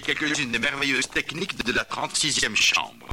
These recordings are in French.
quelques-unes des merveilleuses techniques de la 36e chambre.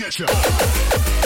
Getcha!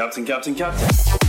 Captain, Captain, Captain,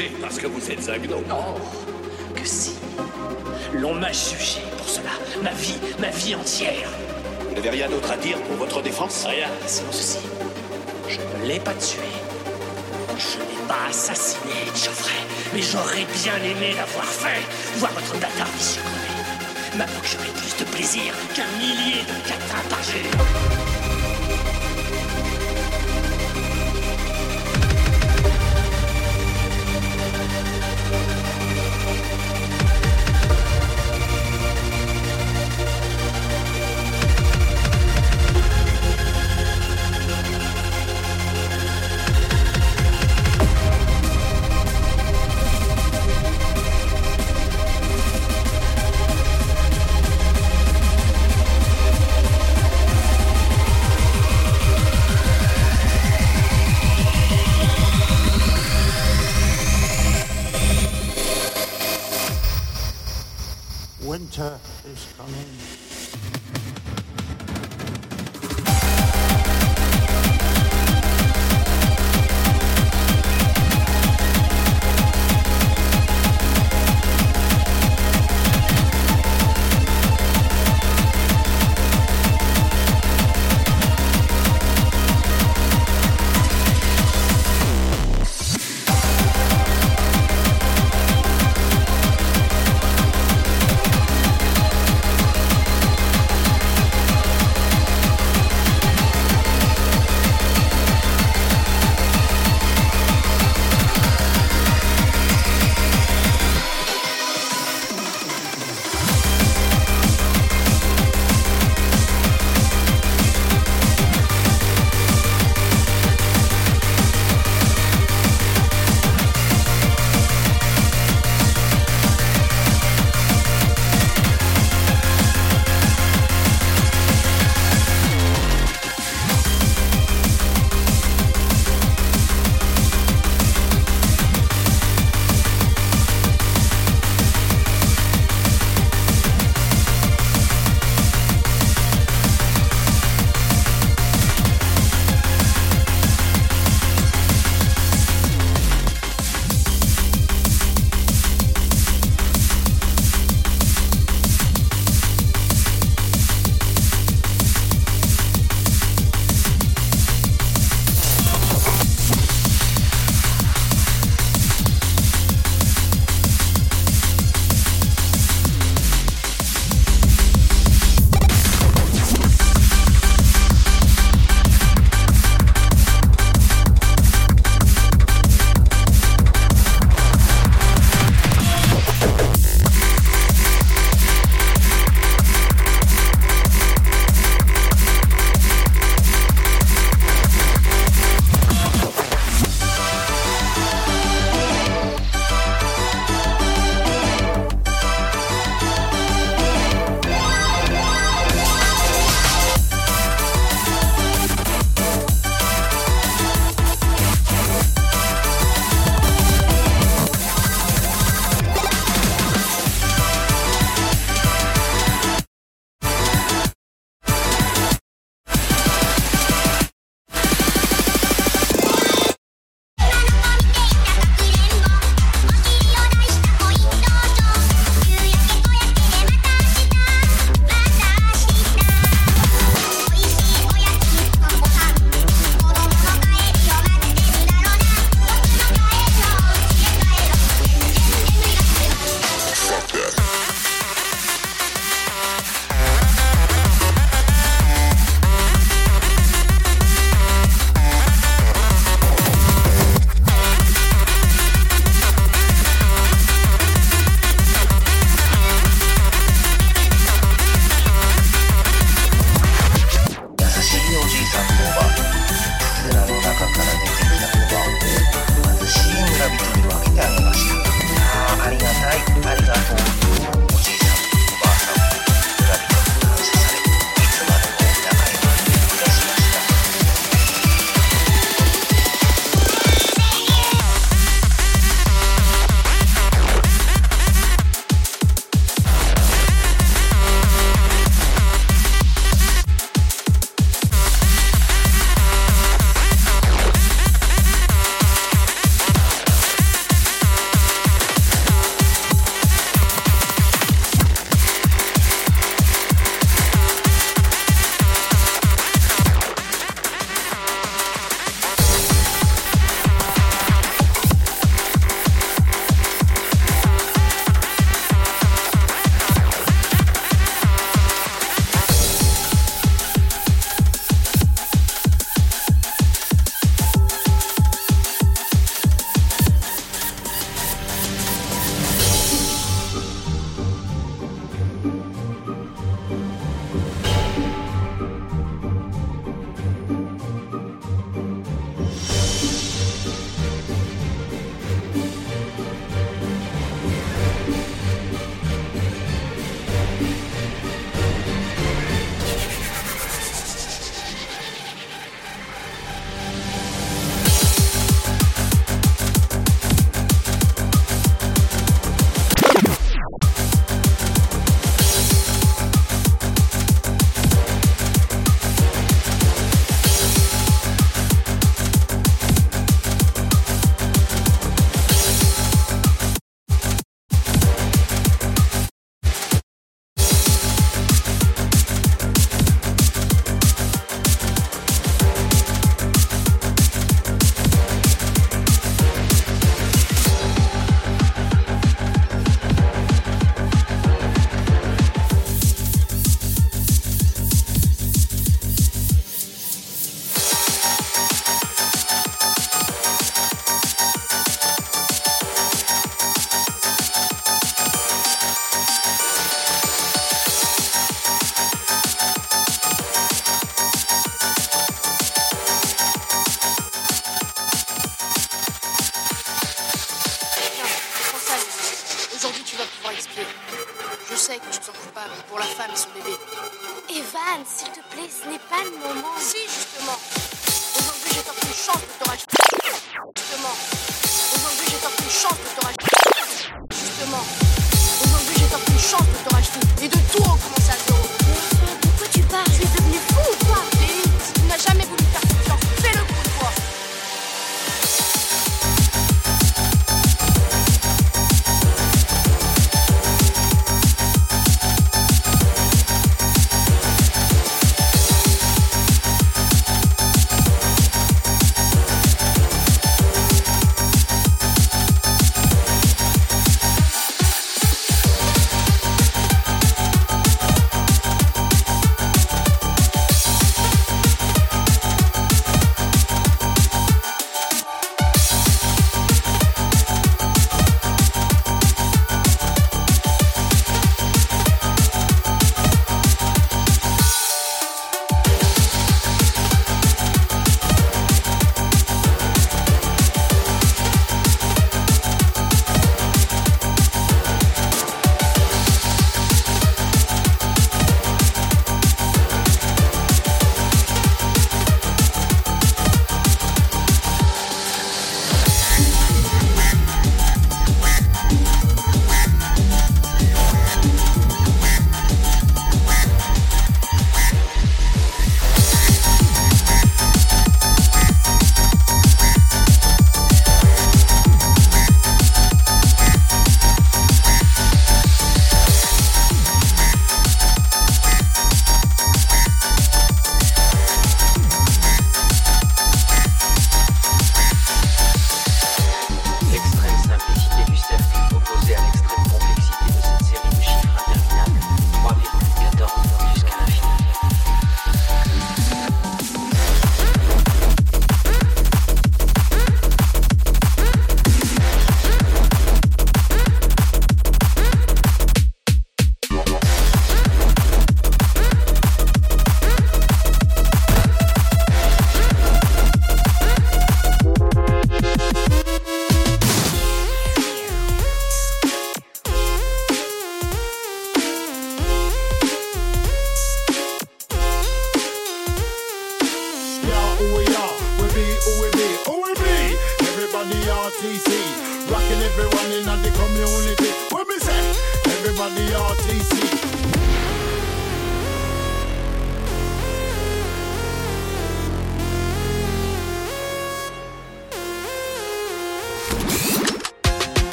jugé parce que vous êtes un gnome. Oh, que si. L'on m'a jugé pour cela. Ma vie, ma vie entière. Vous n'avez rien d'autre à dire pour votre défense? Rien, sinon ceci. Je ne l'ai pas tué. Je n'ai pas assassiné Geoffrey, mais j'aurais bien aimé l'avoir fait. Voir votre bâtard vicieux que j'aurais plus de plaisir qu'un millier de catins par jour.